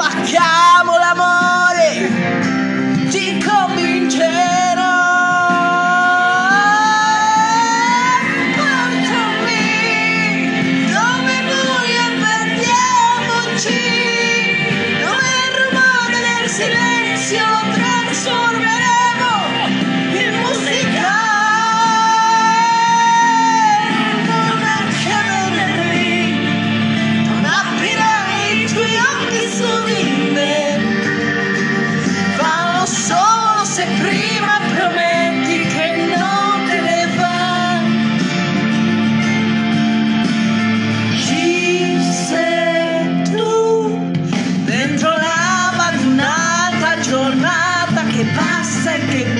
fuck out. que pasa que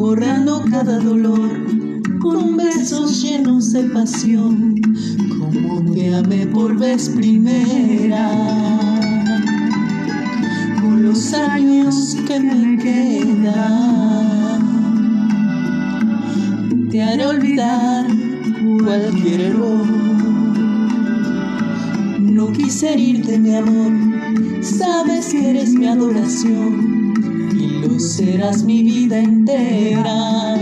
borrando cada dolor con besos llenos de pasión, como te amé por vez primera. Con los años que me quedan, te haré olvidar cualquier error. No quise herirte, mi amor, sabes que eres mi adoración lo serás mi vida entera.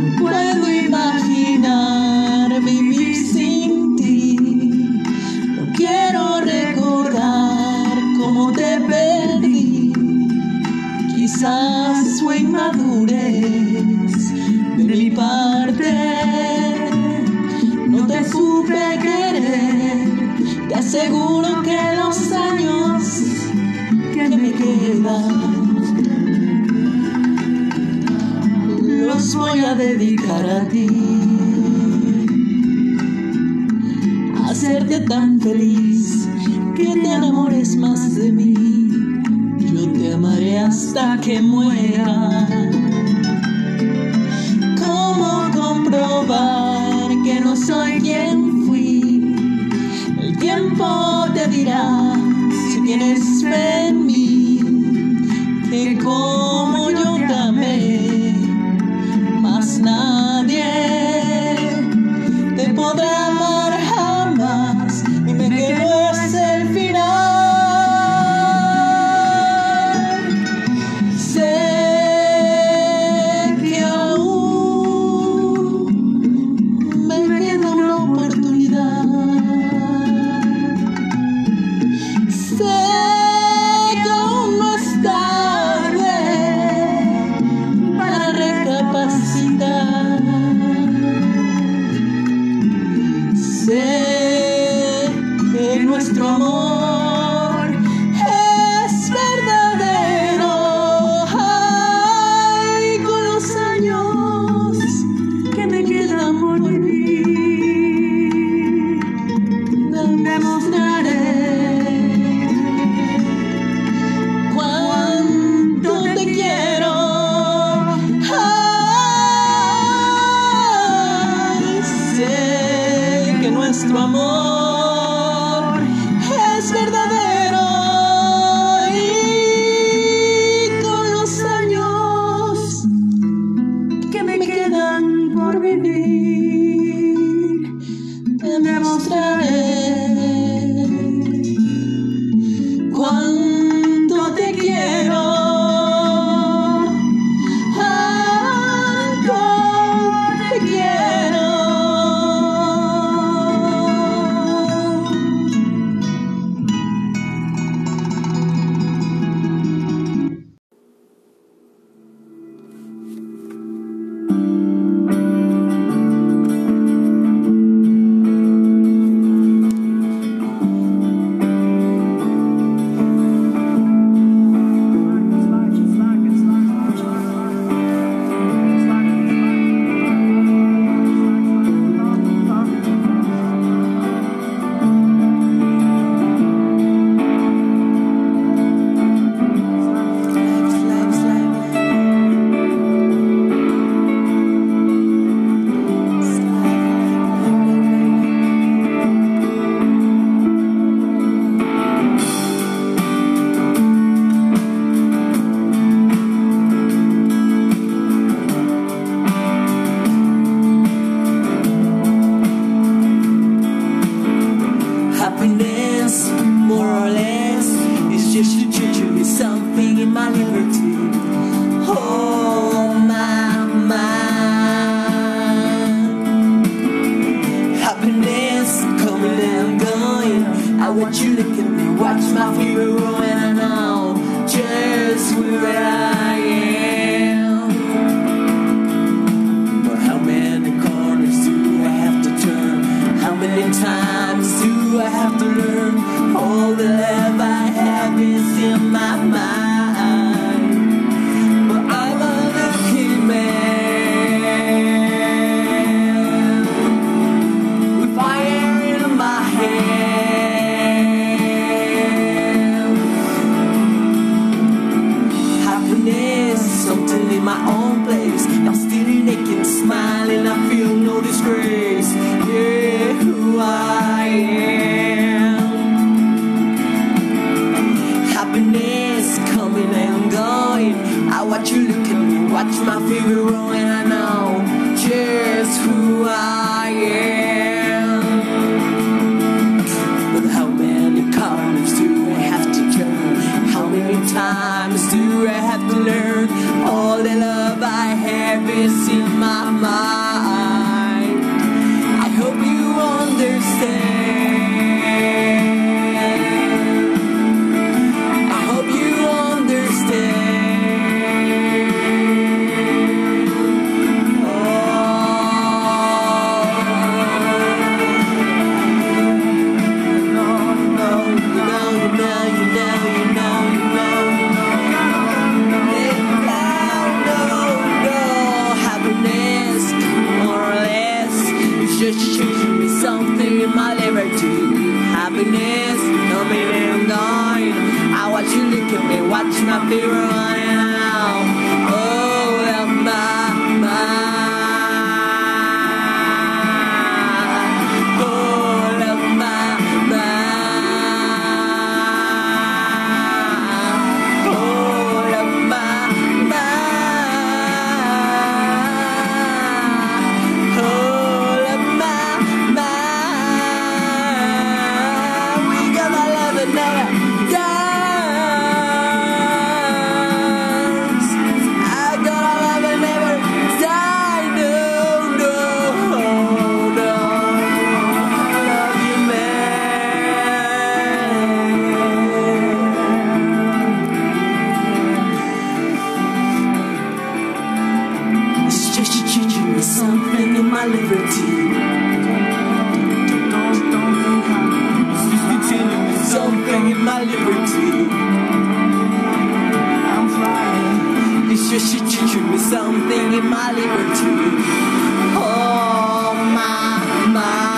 No puedo imaginar vivir sin ti, no quiero recordar cómo te perdí. Quizás fue inmadurez de mi padre. dedicar a ti, hacerte tan feliz que te enamores más de mí. Yo te amaré hasta que muera. ¿Cómo comprobar que no soy quien fui? El tiempo te dirá si tienes fe en mí. Que con You. of you, and I just where I You look at me, watch my figure rolling. I know just who I am. happiness coming and gone. I watch you look at me, watch my fear run. Just you to give me something in my liberty. Oh my my.